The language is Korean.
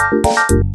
you